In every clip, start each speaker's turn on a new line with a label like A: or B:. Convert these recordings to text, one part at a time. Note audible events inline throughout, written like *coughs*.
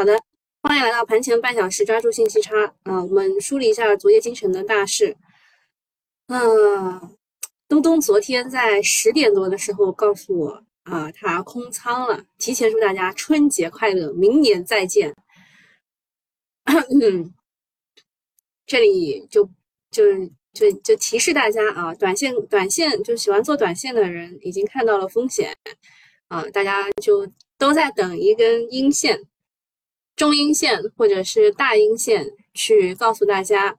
A: 好的，欢迎来到盘前半小时，抓住信息差。啊，我们梳理一下昨夜今晨的大事。嗯，东东昨天在十点多的时候告诉我，啊，他空仓了，提前祝大家春节快乐，明年再见。*coughs* 这里就就就就提示大家啊，短线短线就喜欢做短线的人已经看到了风险，啊，大家就都在等一根阴线。中阴线或者是大阴线，去告诉大家，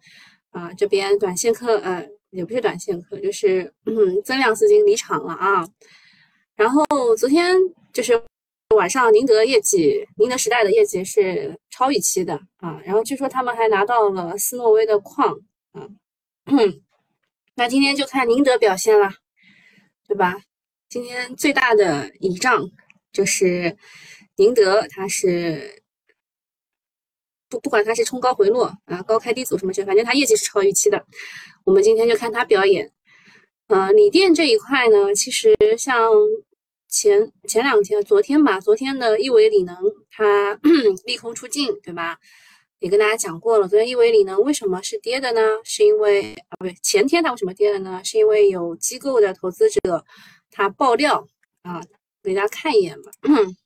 A: 啊，这边短线客，呃，也不是短线客，就是嗯，增量资金离场了啊。然后昨天就是晚上，宁德业绩，宁德时代的业绩是超预期的啊。然后据说他们还拿到了斯诺威的矿啊。那今天就看宁德表现了，对吧？今天最大的倚仗就是宁德，它是。不不管它是冲高回落啊，高开低走什么，反正它业绩是超预期的。我们今天就看它表演。呃，锂电这一块呢，其实像前前两天，昨天吧，昨天的亿维锂能它 *clears throat* 利空出尽，对吧？也跟大家讲过了，昨天亿维锂能为什么是跌的呢？是因为啊，不对，前天它为什么跌的呢？是因为有机构的投资者他爆料啊，给大家看一眼吧。*clears throat*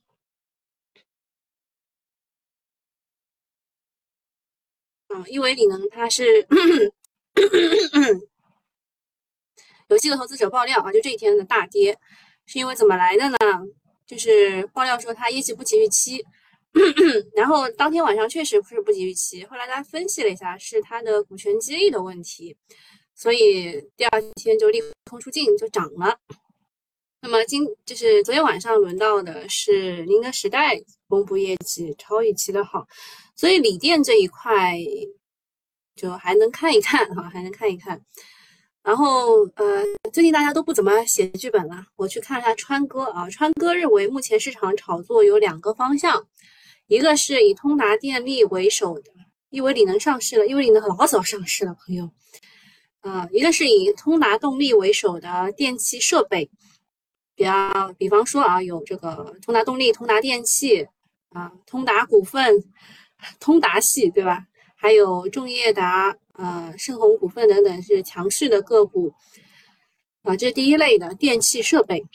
A: 啊，亿维锂能它是 *clears throat* 有机构投资者爆料啊，就这一天的大跌是因为怎么来的呢？就是爆料说它业绩不及预期，然后当天晚上确实是不及预期，后来大家分析了一下，是它的股权激励的问题，所以第二天就利空出尽就涨了。那么今就是昨天晚上轮到的是宁德时代公布业绩超预期的好。所以锂电这一块就还能看一看哈，还能看一看。然后呃，最近大家都不怎么写剧本了，我去看一下川哥啊。川哥认为目前市场炒作有两个方向，一个是以通达电力为首的，因为锂能上市了，因为锂能老早上市了，朋友。啊，一个是以通达动力为首的电气设备，比较比方说啊，有这个通达动力、通达电气啊、通达股份。通达系对吧？还有众业达、呃盛虹股份等等是强势的个股啊，这是第一类的电气设备，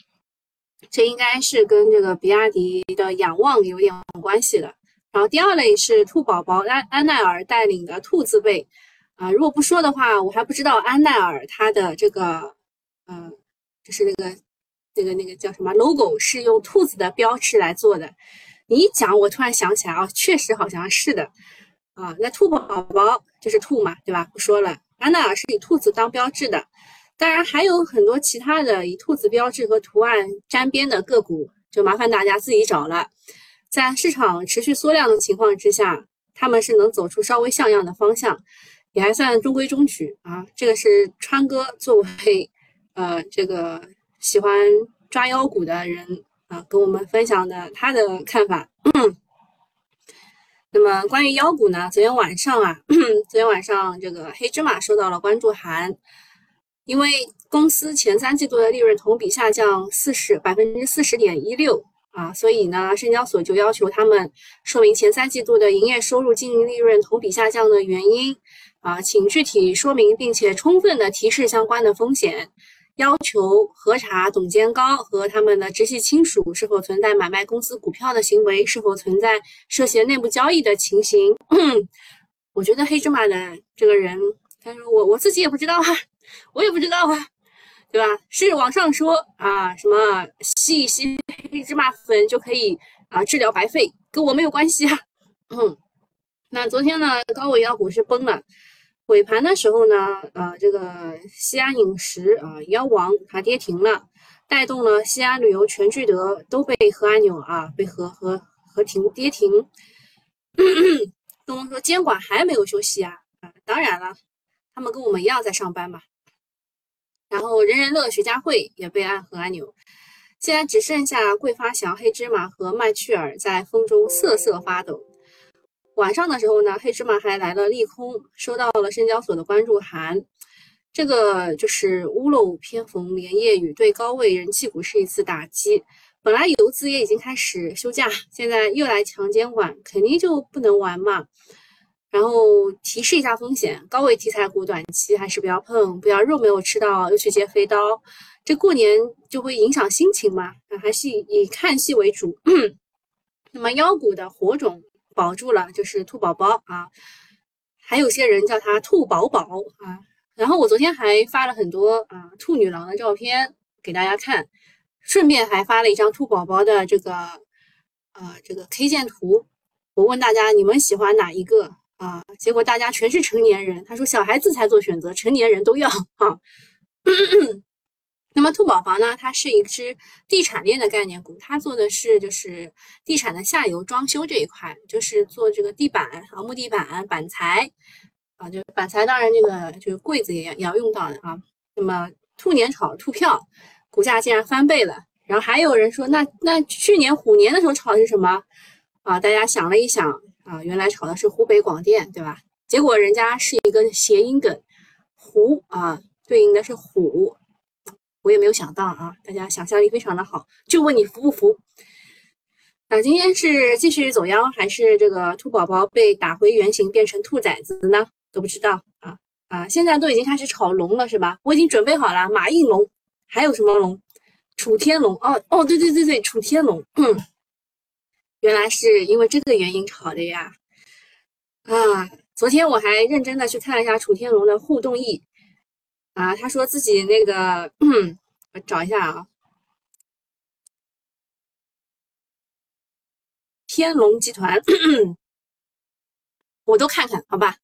A: 这应该是跟这个比亚迪的仰望有点关系的。然后第二类是兔宝宝安安奈尔带领的兔字辈啊，如果不说的话，我还不知道安奈尔它的这个嗯，就是那个那个那个叫什么 logo 是用兔子的标志来做的。你一讲，我突然想起来啊，确实好像是的，啊，那兔宝宝就是兔嘛，对吧？不说了，安奈尔是以兔子当标志的，当然还有很多其他的以兔子标志和图案沾边的个股，就麻烦大家自己找了。在市场持续缩量的情况之下，他们是能走出稍微像样的方向，也还算中规中矩啊。这个是川哥作为呃这个喜欢抓妖股的人。啊，跟我们分享的他的看法。那么关于妖股呢？昨天晚上啊，昨天晚上这个黑芝麻收到了关注函，因为公司前三季度的利润同比下降四十百分之四十点一六啊，所以呢，深交所就要求他们说明前三季度的营业收入、经营利润同比下降的原因啊，请具体说明，并且充分的提示相关的风险。要求核查董监高和他们的直系亲属是否存在买卖公司股票的行为，是否存在涉嫌内部交易的情形。*clears throat* 我觉得黑芝麻的这个人，他说我我自己也不知道啊，*laughs* 我也不知道啊，对吧？是网上说啊，什么吸一吸黑芝麻粉就可以啊治疗白肺，跟我没有关系啊。嗯，那昨天呢，高伟药股是崩了。尾盘的时候呢，呃，这个西安饮食啊，妖王它跌停了，带动了西安旅游全聚德都被核按钮啊，被核核核停跌停。东东说监管还没有休息啊，啊，当然了，他们跟我们一样在上班嘛。然后人人乐、徐家汇也被按核按钮，现在只剩下桂发祥、黑芝麻和麦趣尔在风中瑟瑟发抖。晚上的时候呢，黑芝麻还来了利空，收到了深交所的关注函。这个就是屋漏偏逢连夜雨，对高位人气股是一次打击。本来游资也已经开始休假，现在又来强监管，肯定就不能玩嘛。然后提示一下风险，高位题材股短期还是不要碰，不要肉没有吃到又去接飞刀，这过年就会影响心情嘛。还是以看戏为主。*clears throat* 那么妖股的火种保住了，就是兔宝宝啊，还有些人叫它兔宝宝啊。然后我昨天还发了很多啊兔女郎的照片给大家看，顺便还发了一张兔宝宝的这个呃这个 K 线图。我问大家你们喜欢哪一个？啊，结果大家全是成年人。他说小孩子才做选择，成年人都要啊。*coughs* 那么兔宝宝呢？它是一只地产链的概念股，它做的是就是地产的下游装修这一块，就是做这个地板啊、木地板、板材啊，就板材当然这个就是柜子也也要用到的啊。那么兔年炒兔票，股价竟然翻倍了。然后还有人说，那那去年虎年的时候炒的是什么啊？大家想了一想。啊，原来炒的是湖北广电，对吧？结果人家是一个谐音梗，湖啊，对应的是虎，我也没有想到啊，大家想象力非常的好。就问你服不服？那今天是继续走妖，还是这个兔宝宝被打回原形变成兔崽子呢？都不知道啊啊！现在都已经开始炒龙了，是吧？我已经准备好了，马应龙，还有什么龙？楚天龙哦哦，对对对对，楚天龙。嗯原来是因为这个原因炒的呀！啊，昨天我还认真的去看了一下楚天龙的互动易啊，他说自己那个，我 *clears throat* 找一下啊，天龙集团，*clears throat* 我都看看好吧。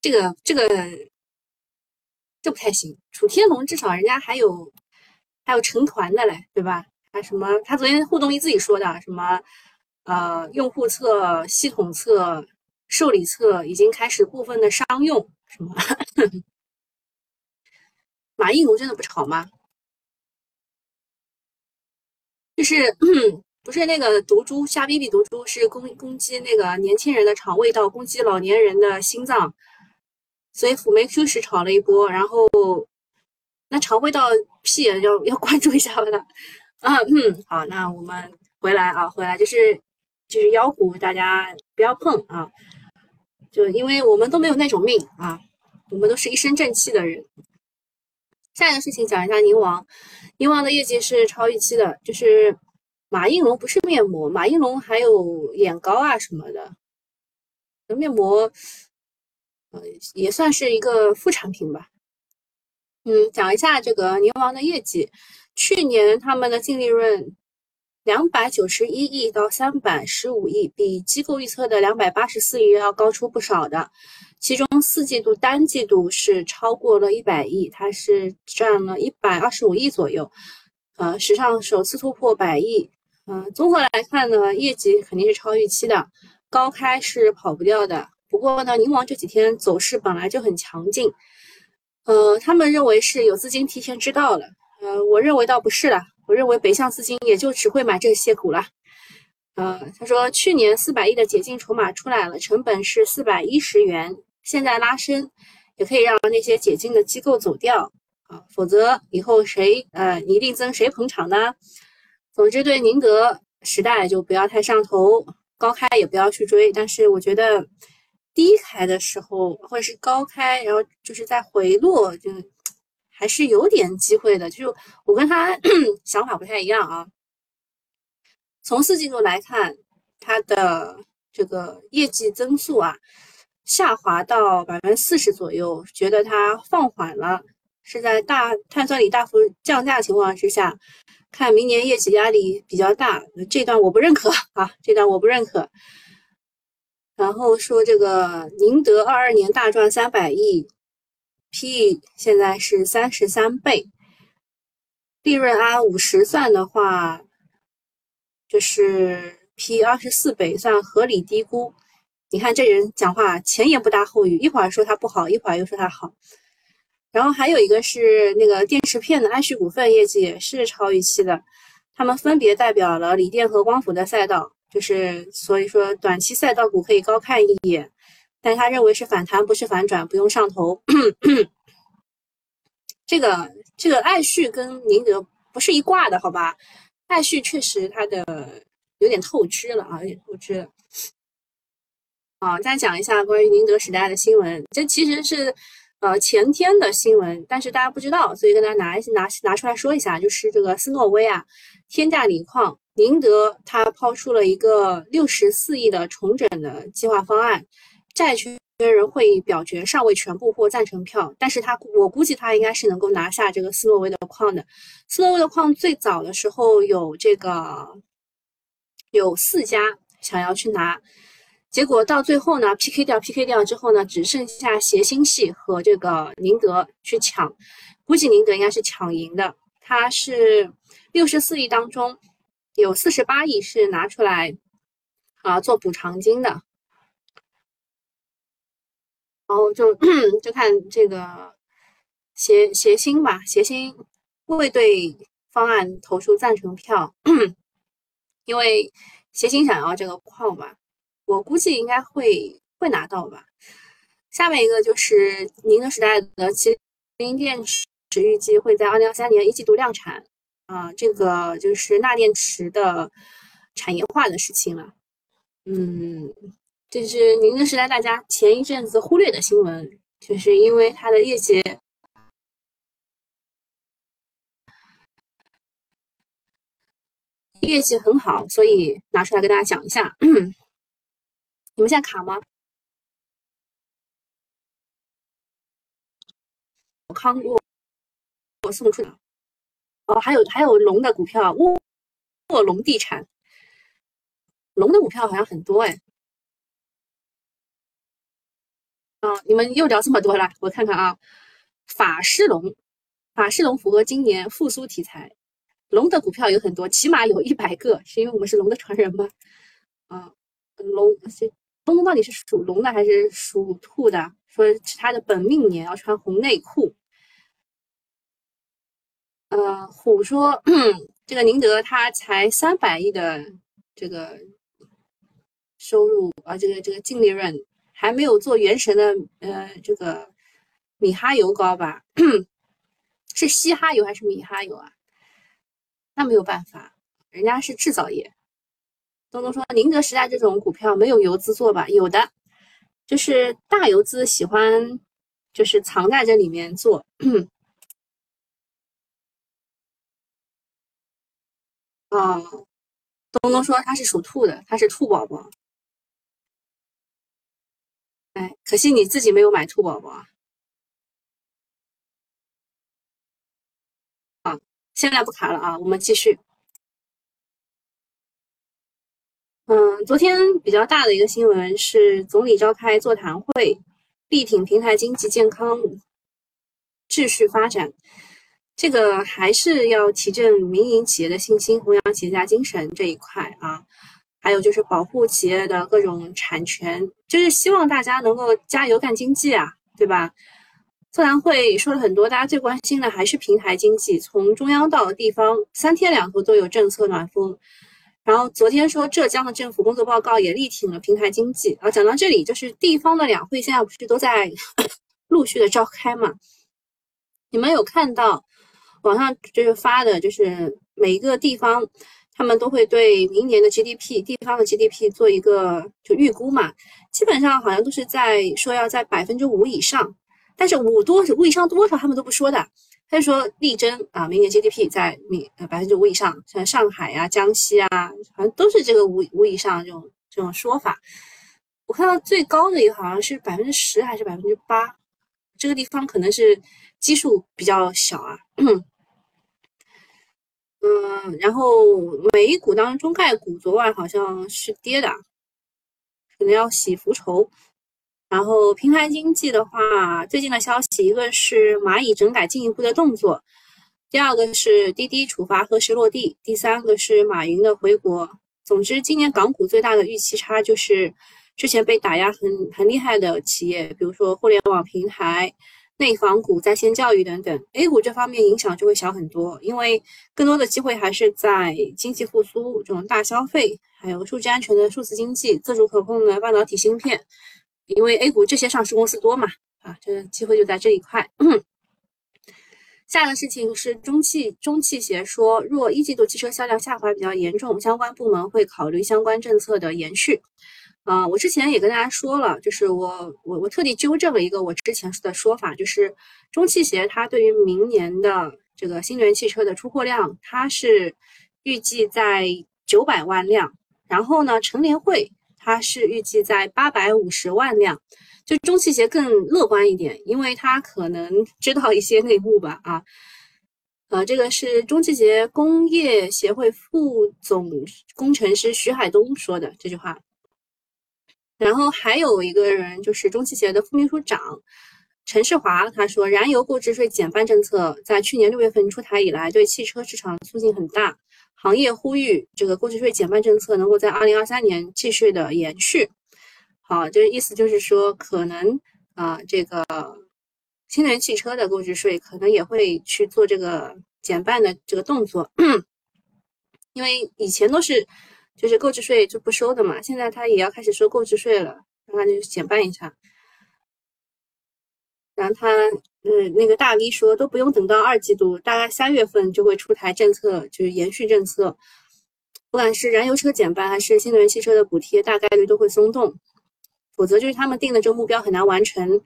A: 这个这个这不太行，楚天龙至少人家还有。还有成团的嘞，对吧？还什么？他昨天互动一自己说的什么？呃，用户侧、系统侧、受理册已经开始部分的商用，什么？*laughs* 马应龙真的不炒吗？就是不是那个毒株虾逼逼毒株是攻攻击那个年轻人的肠胃道，攻击老年人的心脏，所以辅酶 Q 十炒了一波，然后。那肠胃道屁要要关注一下了，啊嗯好，那我们回来啊，回来就是就是妖股，大家不要碰啊，就因为我们都没有那种命啊，我们都是一身正气的人。下一个事情讲一下宁王，宁王的业绩是超预期的，就是马应龙不是面膜，马应龙还有眼膏啊什么的，面膜呃也算是一个副产品吧。嗯，讲一下这个宁王的业绩。去年他们的净利润两百九十一亿到三百十五亿，比机构预测的两百八十四亿要高出不少的。其中四季度单季度是超过了一百亿，它是占了一百二十五亿左右，呃，史上首次突破百亿。嗯，综合来看呢，业绩肯定是超预期的，高开是跑不掉的。不过呢，宁王这几天走势本来就很强劲。呃，他们认为是有资金提前知道了，呃，我认为倒不是了，我认为北向资金也就只会买这些股了。呃，他说去年四百亿的解禁筹码出来了，成本是四百一十元，现在拉升也可以让那些解禁的机构走掉啊，否则以后谁呃一定增谁捧场呢？总之对宁德时代就不要太上头，高开也不要去追，但是我觉得。低开的时候，或者是高开，然后就是在回落，就还是有点机会的。就我跟他 *clears throat* 想法不太一样啊。从四季度来看，它的这个业绩增速啊，下滑到百分之四十左右，觉得它放缓了，是在大碳酸锂大幅降价情况之下，看明年业绩压力比较大。这段我不认可 *laughs* 啊，这段我不认可。然后说这个宁德二二年大赚三百亿，P 现在是三十三倍，利润按五十算的话，就是 P 二十四倍，算合理低估。你看这人讲话前言不搭后语，一会儿说他不好，一会儿又说他好。然后还有一个是那个电池片的安旭股份业绩也是超预期的，他们分别代表了锂电和光伏的赛道。就是所以说，短期赛道股可以高看一眼，但他认为是反弹，不是反转，不用上头。*clears throat* 这个这个爱旭跟宁德不是一挂的，好吧？爱旭确实它的有点透支了啊，有点透支了。啊，再讲一下关于宁德时代的新闻，这其实是呃前天的新闻，但是大家不知道，所以跟大家拿拿拿出来说一下，就是这个斯诺威啊，天价锂矿，宁德它抛出了一个六十四亿的重整的计划方案，债权。人会议表决尚未全部获赞成票，但是他我估计他应该是能够拿下这个斯诺威的矿的。斯诺威的矿最早的时候有这个有四家想要去拿，结果到最后呢 PK 掉 PK 掉之后呢，只剩下协鑫系和这个宁德去抢，估计宁德应该是抢赢的。他是六十四亿当中有四十八亿是拿出来啊做补偿金的。然后就 *clears throat* 就看这个协协鑫吧，协鑫会对方案投出赞成票，因为协鑫想要这个矿吧，我估计应该会会拿到吧。下面一个就是宁德时代的麒麟电池，预计会在二零二三年一季度量产啊，这个就是钠电池的产业化的事情了，嗯。这是宁德时代大家前一阵子忽略的新闻，就是因为它的业绩业绩很好，所以拿出来跟大家讲一下。*clears throat* 你们现在卡吗？康沃我送出的哦，还有还有龙的股票，卧卧龙地产，龙的股票好像很多哎。啊，你们又聊这么多了，我看看啊，法狮龙，法狮龙符合今年复苏题材，龙的股票有很多，起码有一百个，是因为我们是龙的传人吗？啊，龙，东东到底是属龙的还是属兔的？说是他的本命年要穿红内裤。呃，虎说这个宁德他才三百亿的这个收入啊，这个这个净利润。还没有做原神的，呃，这个米哈游高吧？*clears throat* 是嘻哈游还是米哈游啊？那没有办法，人家是制造业。东东说，宁德时代这种股票没有游资做吧？有的，就是大游资喜欢，就是藏在这里面做。*clears throat* 哦，东东说他是属兔的，他是兔宝宝。哎，可惜你自己没有买兔宝宝啊！啊，现在不卡了啊，我们继续。嗯，昨天比较大的一个新闻是总理召开座谈会，力挺平台经济健康秩序发展。这个还是要提振民营企业的信心，弘扬企业家精神这一块啊。还有就是保护企业的各种产权，就是希望大家能够加油干经济啊，对吧？座谈会说了很多，大家最关心的还是平台经济，从中央到地方，三天两头都有政策暖风。然后昨天说浙江的政府工作报告也力挺了平台经济。然后讲到这里，就是地方的两会现在不是都在 *coughs* 陆续的召开嘛？你们有看到网上就是发的，就是每一个地方。他们都会对明年的 GDP 地方的 GDP 做一个就预估嘛，基本上好像都是在说要在百分之五以上，但是五多五以上多少他们都不说的，他就说力争啊明年 GDP 在明呃百分之五以上，像上海啊、江西啊，好像都是这个五五以上这种这种说法。我看到最高的一个好像是百分之十还是百分之八，这个地方可能是基数比较小啊。嗯，*clears throat* 嗯然后美股当中概股昨晚好像是跌的，可能要洗浮筹。然后平台经济的话，最近的消息一个是蚂蚁整改进一步的动作，第二个是滴滴处罚何时落地，第三个是马云的回国。总之，今年港股最大的预期差就是之前被打压很很厉害的企业，比如说互联网平台。内房股、在线教育等等，A 股这方面影响就会小很多，因为更多的机会还是在经济复苏、这种大消费，还有数据安全的数字经济、自主可控的半导体芯片。因为 A 股这些上市公司多嘛，啊，这个机会就在这一块。下一个事情是中汽中汽协说，若一季度汽车销量下滑比较严重，相关部门会考虑相关政策的延续。啊，我之前也跟大家说了，就是我我我特地纠正了一个我之前的说法，就是中汽协它对于明年的这个新能源汽车的出货量，它是预计在九百万辆，然后呢，乘联会它是预计在八百五十万辆。就中汽协更乐观一点，因为他可能 *laughs* 知道一些内幕吧。啊，呃，这个是中汽协工业协会副总工程师徐海东说的这句话。然后还有一个人就是中汽协的副秘书长陈世华，他说，燃油购置税减半政策在去年六月份出台以来，对汽车市场促进很大，行业呼吁这个购置税减半政策能够在二零二三年继续的延续。好，这个意思就是说，可能啊，这个新能源汽车的购置税可能也会去做这个减半的这个动作，*coughs* 因为以前都是就是购置税就不收的嘛，现在他也要开始收购置税了，那就减半一下。然后他嗯，那个大 V 说都不用等到二季度，大概三月份就会出台政策，就是延续政策，不管是燃油车减半还是新能源汽车的补贴，大概率都会松动。否则就是他们定的这个目标很难完成。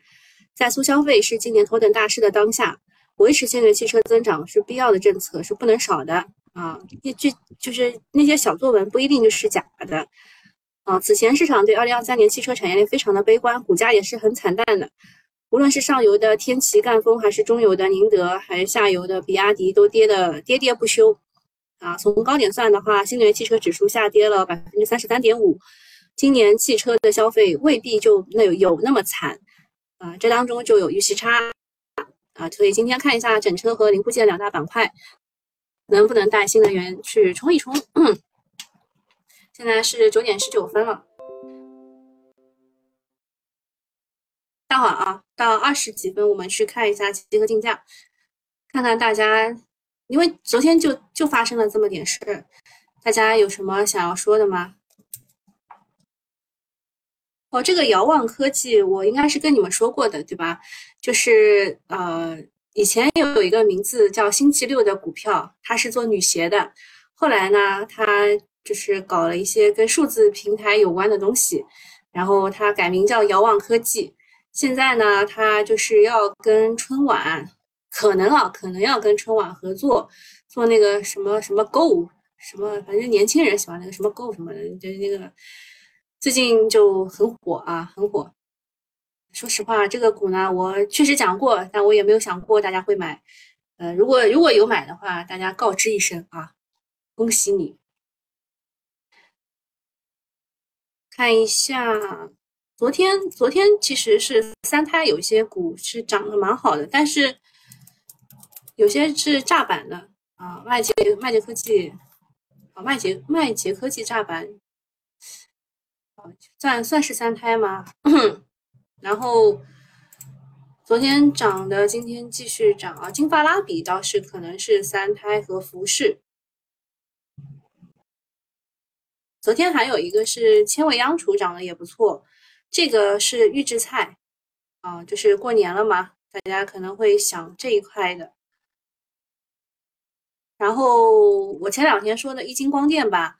A: 在促消费是今年头等大事的当下，维持新能源汽车增长是必要的政策，是不能少的啊！就就是那些小作文不一定就是假的啊！此前市场对二零二三年汽车产业链非常的悲观，股价也是很惨淡的。无论是上游的天齐、赣锋，还是中游的宁德，还是下游的比亚迪，都跌的跌跌不休啊！从高点算的话，新能源汽车指数下跌了百分之三十三点五。今年汽车的消费未必就那有那么惨啊，这当中就有预期差啊，所以今天看一下整车和零部件两大板块能不能带新能源去冲一冲。*clears throat* 现在是九点十九分了，待会儿啊，到二十几分我们去看一下集合竞价，看看大家，因为昨天就就发生了这么点事，大家有什么想要说的吗？哦，这个遥望科技我应该是跟你们说过的，对吧？就是呃，以前有一个名字叫星期六的股票，它是做女鞋的。后来呢，它就是搞了一些跟数字平台有关的东西，然后它改名叫遥望科技。现在呢，它就是要跟春晚，可能啊，可能要跟春晚合作，做那个什么什么 Go，什么反正年轻人喜欢那个什么 Go 什么的，就是那个。最近就很火啊，很火。说实话，这个股呢，我确实讲过，但我也没有想过大家会买。呃，如果如果有买的话，大家告知一声啊，恭喜你。看一下，昨天昨天其实是三胎有些股是涨得蛮好的，但是有些是炸板的啊，麦捷麦捷科技啊，麦捷麦捷科技炸板。算算是三胎吗？*clears throat* 然后昨天涨的，今天继续涨啊。金发拉比倒是可能是三胎和服饰。昨天还有一个是千味央厨涨的也不错，这个是预制菜啊，就是过年了嘛，大家可能会想这一块的。然后我前两天说的易晶光电吧。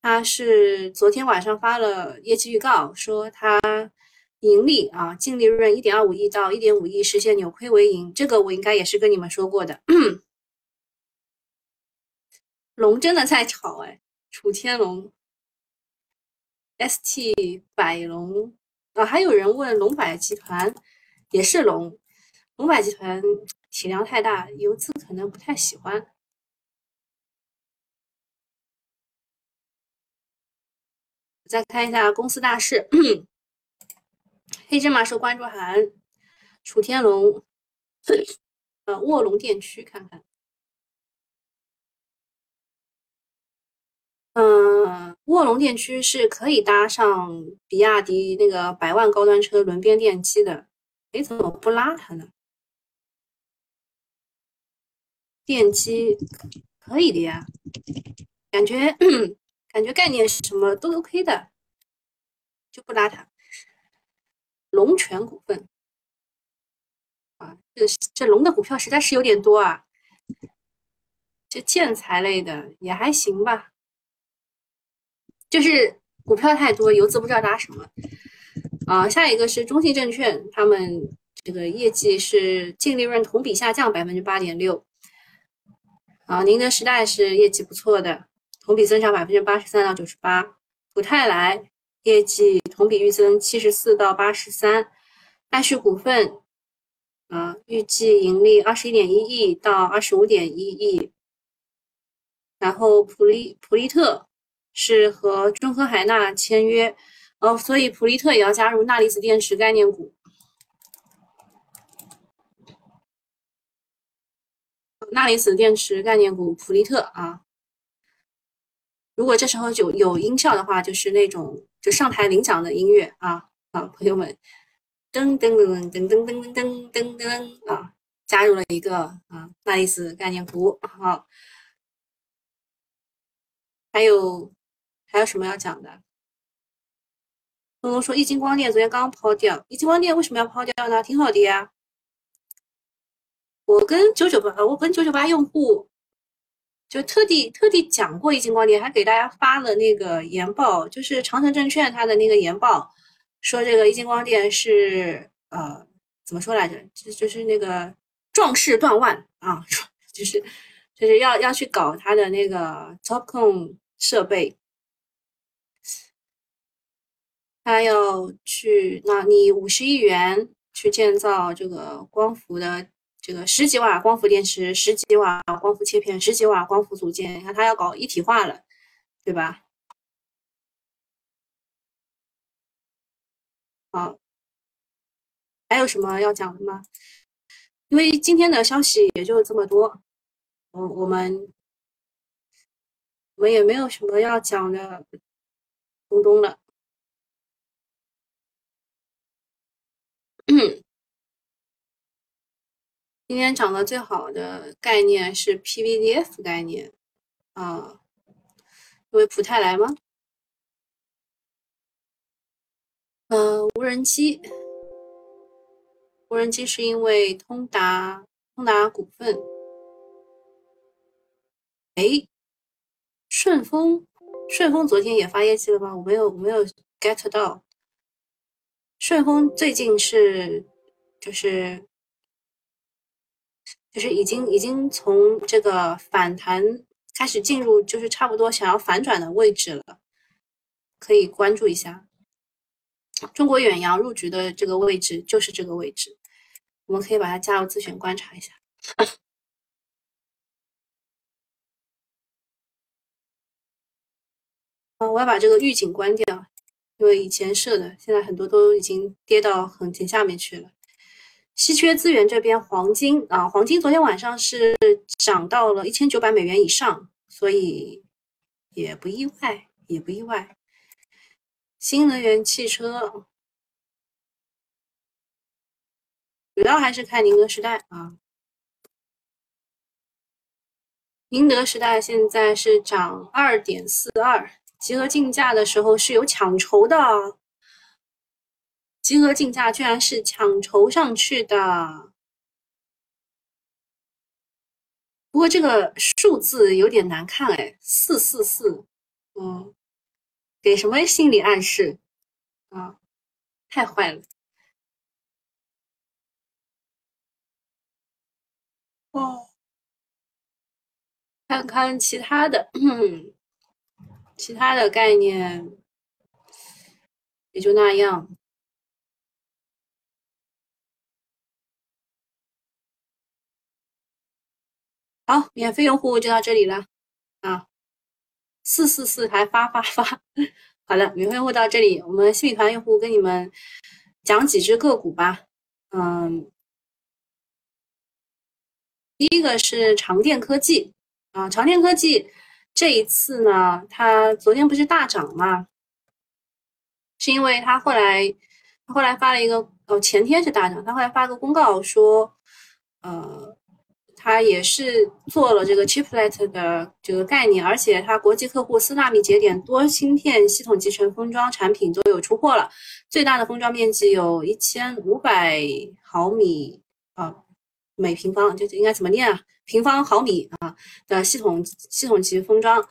A: 它是昨天晚上发了业绩预告，说它盈利啊，净利润一点二五亿到一点五亿，实现扭亏为盈。这个我应该也是跟你们说过的。*clears throat* 龙真的在炒哎，楚天龙、ST 百龙啊，还有人问龙百集团也是龙，龙百集团体量太大，游资可能不太喜欢。再看一下公司大事，*clears throat* 黑芝麻收关注函，楚天龙，呃，卧龙电区看看，嗯，卧龙电区是可以搭上比亚迪那个百万高端车轮边电机的，哎，怎么不拉它呢？电机可以的呀，感觉。*clears throat* 感觉概念是什么都 OK 的，就不拉它。龙泉股份啊，这这龙的股票实在是有点多啊。这建材类的也还行吧，就是股票太多，游资不知道搭什么。啊，下一个是中信证券，他们这个业绩是净利润同比下降百分之八点六。啊，宁德时代是业绩不错的，同比增长百分之八十三到九十八。普泰来业绩同比预增七十四到八十三。爱旭股份啊，预计盈利二十一点一亿到二十五点一亿。然后普利普利特是和中科海纳签约，哦，所以普利特也要加入钠离子电池概念股。钠离子电池概念股普利特啊，如果这时候有有音效的话，就是那种就上台领奖的音乐啊啊，朋友们，噔噔噔噔噔噔噔噔噔噔啊，加入了一个啊钠离子概念股，好。还有还有什么要讲的？东东说，易晶光电昨天刚抛掉，易晶光电为什么要抛掉呢？挺好的呀。我跟九九八，我跟九九八用户就特地特地讲过易晶光电，还给大家发了那个研报，就是长城证券它的那个研报，说这个易晶光电是呃怎么说来着？就就是那个壮士断腕啊，*laughs* 就是就是要要去搞它的那个 TOPCon。设备，他要去，那你五十亿元去建造这个光伏的这个十几瓦光伏电池、十几瓦光伏切片、十几瓦光伏组件，你看它要搞一体化了，对吧？好，还有什么要讲的吗？因为今天的消息也就这么多，我我们。我们也没有什么要讲的东东了。嗯 *coughs* 今天涨得最好的概念是 PVDF 概念啊，因为普泰来吗？呃，无人机，无人机是因为通达通达股份，哎。顺丰，顺丰昨天也发业绩了吗？我没有，没有 get 到。顺丰最近是，就是，就是已经已经从这个反弹开始进入，就是差不多想要反转的位置了，可以关注一下。中国远洋入局的这个位置就是这个位置，我们可以把它加入自选观察一下。啊，*laughs* 我要把这个预警关掉，因为以前设的，现在很多都已经跌到很挺下面去了。稀缺资源这边，黄金啊，黄金昨天晚上是涨到了一千九百美元以上，所以也不意外，也不意外。新能源汽车主要还是看宁德时代啊，宁德时代现在是涨二点四二。集合竞价的时候是有抢筹的，集合竞价居然是抢筹上去的。不过这个数字有点难看哎，四四四，嗯，给什么心理暗示啊？太坏了。哦，看看其他的。其他的概念也就那样。好，免费用户就到这里了啊！四四四还发发发，好的，免费用户到这里，我们新米团用户跟你们讲几只个股吧。嗯，第一个是长电科技啊，长电科技。这一次呢，它昨天不是大涨吗？是因为它后来，它后来发了一个，哦，前天是大涨，它后来发个公告说，呃，它也是做了这个 chiplet 的这个概念，而且它国际客户四纳米节点多芯片系统集成封装产品都有出货了，最大的封装面积有一千五百毫米啊，每平方，就应该怎么念啊？平方毫米啊的系统系统级封装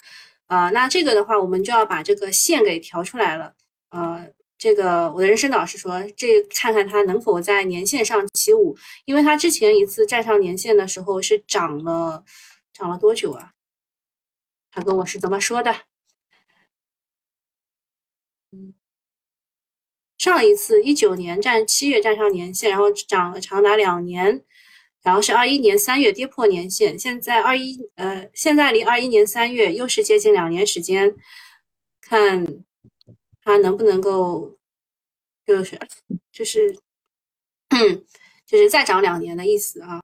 A: 啊。那这个的话，我们就要把这个线给调出来了。呃，这个我的人生导师说，这看看它能否在年线上起舞，因为它之前一次站上年线的时候是涨了涨了多久啊？他跟我是怎么说的？嗯。上一次一九年站七月站上年线，然后涨了长达两年，然后是二一年三月跌破年线，现在二一呃现在离二一年三月又是接近两年时间，看它能不能够就是就是就是再涨两年的意思啊。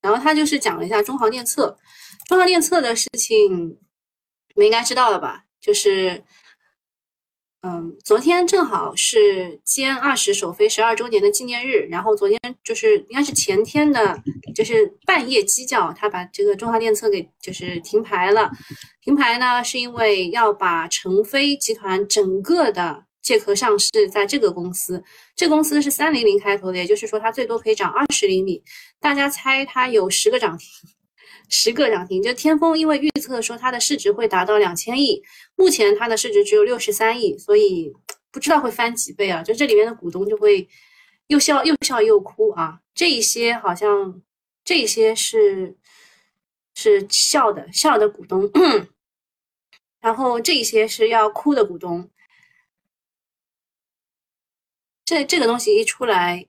A: 然后他就是讲了一下中航电测，中航电测的事情。你们应该知道了吧？就是，嗯，昨天正好是歼二十首飞十二周年的纪念日，然后昨天就是应该是前天的，就是半夜鸡叫，他把这个中华电测给就是停牌了。停牌呢，是因为要把成飞集团整个的借壳上市在这个公司，这公司是三零零开头的，也就是说它最多可以涨二十厘米。大家猜它有十个涨停？十个涨停，就天风，因为预测说它的市值会达到两千亿，目前它的市值只有六十三亿，所以不知道会翻几倍啊！就这里面的股东就会又笑又笑又哭啊！这一些好像这一些是是笑的笑的股东，*clears throat* 然后这一些是要哭的股东。这这个东西一出来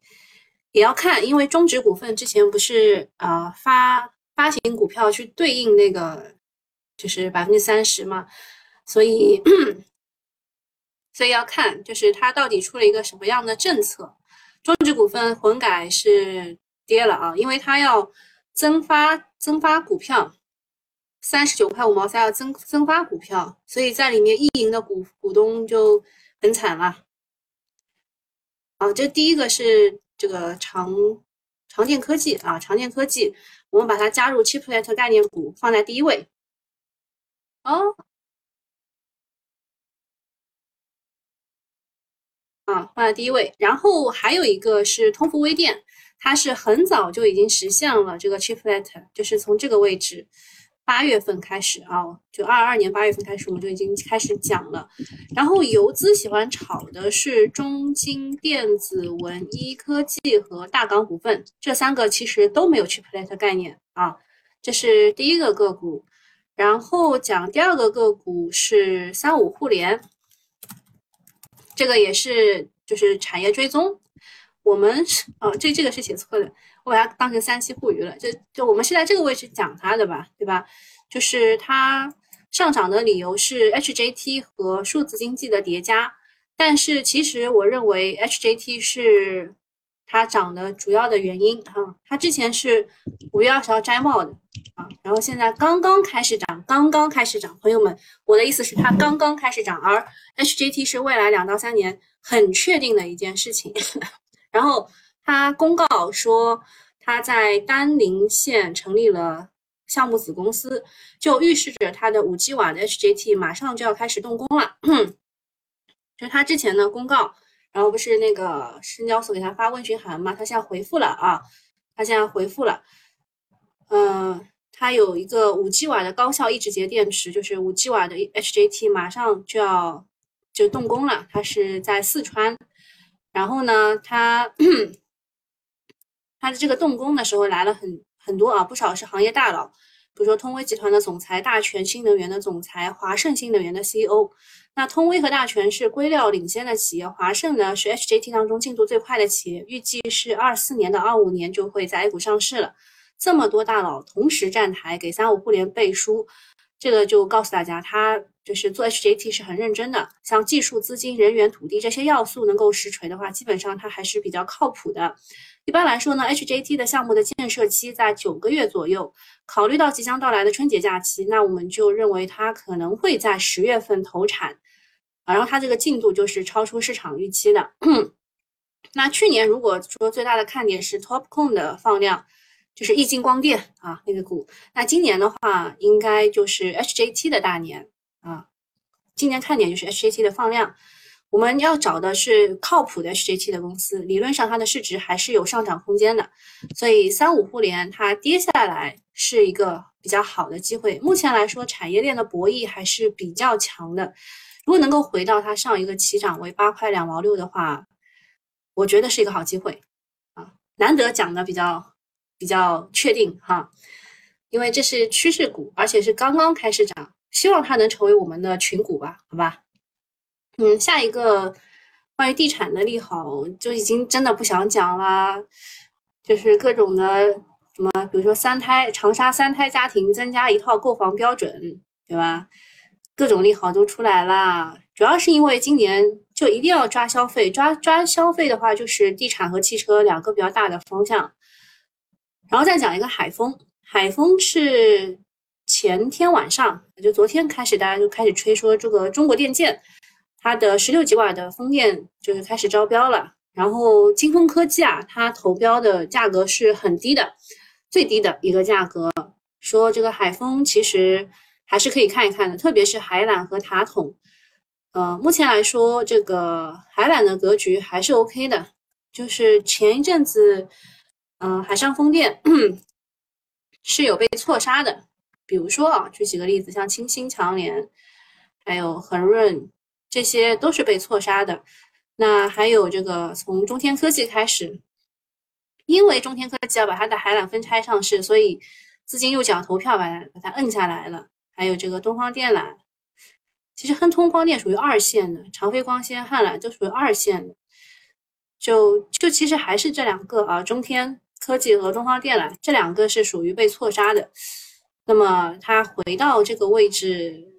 A: 也要看，因为中植股份之前不是啊发。发行股票去对应那个就是百分之三十嘛，所以所以要看就是它到底出了一个什么样的政策。中植股份混改是跌了啊，因为它要增发增发股票，三十九块五毛三要增增发股票，所以在里面意淫的股股东就很惨了。啊，这第一个是这个长长电科技啊，长电科技。我们把它加入 chiplet 概念股，放在第一位。哦，啊，放在第一位。然后还有一个是通富微电，它是很早就已经实现了这个 chiplet，就是从这个位置。八月份开始啊，就二二年八月份开始，我们就已经开始讲了。然后游资喜欢炒的是中金电子、文一科技和大港股份，这三个其实都没有 chiplet 概念啊。这是第一个个股。然后讲第二个个股是三五互联，这个也是就是产业追踪。我们哦，这这个是写错的。我把它当成三七互娱了，就就我们是在这个位置讲它的吧，对吧？就是它上涨的理由是 HJT 和数字经济的叠加，但是其实我认为 HJT 是它涨的主要的原因哈。它之前是五月二十号摘帽的啊，然后现在刚刚开始涨，刚刚开始涨。朋友们，我的意思是它刚刚开始涨，而 HJT 是未来两到三年很确定的一件事情，*laughs* 然后。他公告说，他在丹宁县成立了项目子公司，就预示着他的五 G 瓦的 HJT 马上就要开始动工了。*clears throat* 就他之前呢公告，然后不是那个深交所给他发问询函吗？他现在回复了啊，他现在回复了。嗯，他有一个五 G 瓦的高效抑制节电池，就是五 G 瓦的 HJT 马上就要就动工了。他是在四川，然后呢，他。*clears throat* 它的这个动工的时候来了很很多啊，不少是行业大佬，比如说通威集团的总裁、大全新能源的总裁、华盛新能源的 CEO。那通威和大全是硅料领先的企业，华盛呢是 HJT 当中进度最快的企业，预计是二四年到二五年就会在 A 股上市了。这么多大佬同时站台给三五互联背书，这个就告诉大家，他就是做 HJT 是很认真的。像技术、资金、人员、土地这些要素能够实锤的话，基本上它还是比较靠谱的。一般来说呢，HJT 的项目的建设期在九个月左右。考虑到即将到来的春节假期，那我们就认为它可能会在十月份投产啊。然后它这个进度就是超出市场预期的。*clears throat* 那去年如果说最大的看点是 TOPCon 的放量，就是易晶光电啊那个股。那今年的话，应该就是 HJT 的大年啊。今年看点就是 HJT 的放量。我们要找的是靠谱的 HJT 的公司，理论上它的市值还是有上涨空间的，所以三五互联它跌下来是一个比较好的机会。目前来说，产业链的博弈还是比较强的。如果能够回到它上一个起涨为八块两毛六的话，我觉得是一个好机会啊，难得讲的比较比较确定哈，因为这是趋势股，而且是刚刚开始涨，希望它能成为我们的群股吧，好吧。嗯，下一个关于地产的利好就已经真的不想讲啦，就是各种的什么，比如说三胎，长沙三胎家庭增加一套购房标准，对吧？各种利好都出来啦。主要是因为今年就一定要抓消费，抓抓消费的话，就是地产和汽车两个比较大的方向。然后再讲一个海风，海风是前天晚上，就昨天开始，大家就开始吹说这个中国电建。它的十六吉瓦的风电就是开始招标了，然后金风科技啊，它投标的价格是很低的，最低的一个价格。说这个海风其实还是可以看一看的，特别是海缆和塔筒。呃，目前来说，这个海缆的格局还是 OK 的，就是前一阵子，嗯，海上风电 *coughs* 是有被错杀的，比如说啊，举几个例子，像清新强联，还有恒润。这些都是被错杀的，那还有这个从中天科技开始，因为中天科技要把它的海缆分拆上市，所以资金右脚投票把它把它摁下来了。还有这个东方电缆，其实亨通光电属于二线的，长飞光纤、汉缆都属于二线的，就就其实还是这两个啊，中天科技和东方电缆这两个是属于被错杀的。那么它回到这个位置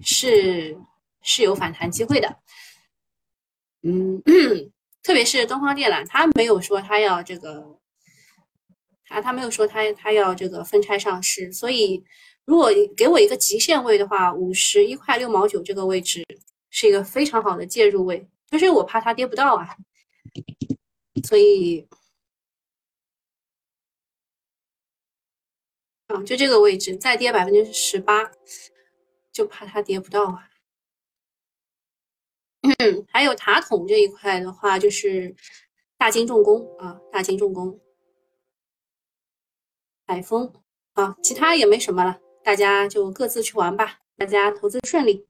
A: 是。是有反弹机会的，嗯，特别是东方电缆，他没有说他要这个，啊他没有说他他要这个分拆上市，所以如果给我一个极限位的话，五十一块六毛九这个位置是一个非常好的介入位，就是我怕它跌不到啊，所以，啊，就这个位置再跌百分之十八，就怕它跌不到啊。嗯，还有塔筒这一块的话，就是大金重工啊，大金重工、海丰啊，其他也没什么了，大家就各自去玩吧，大家投资顺利。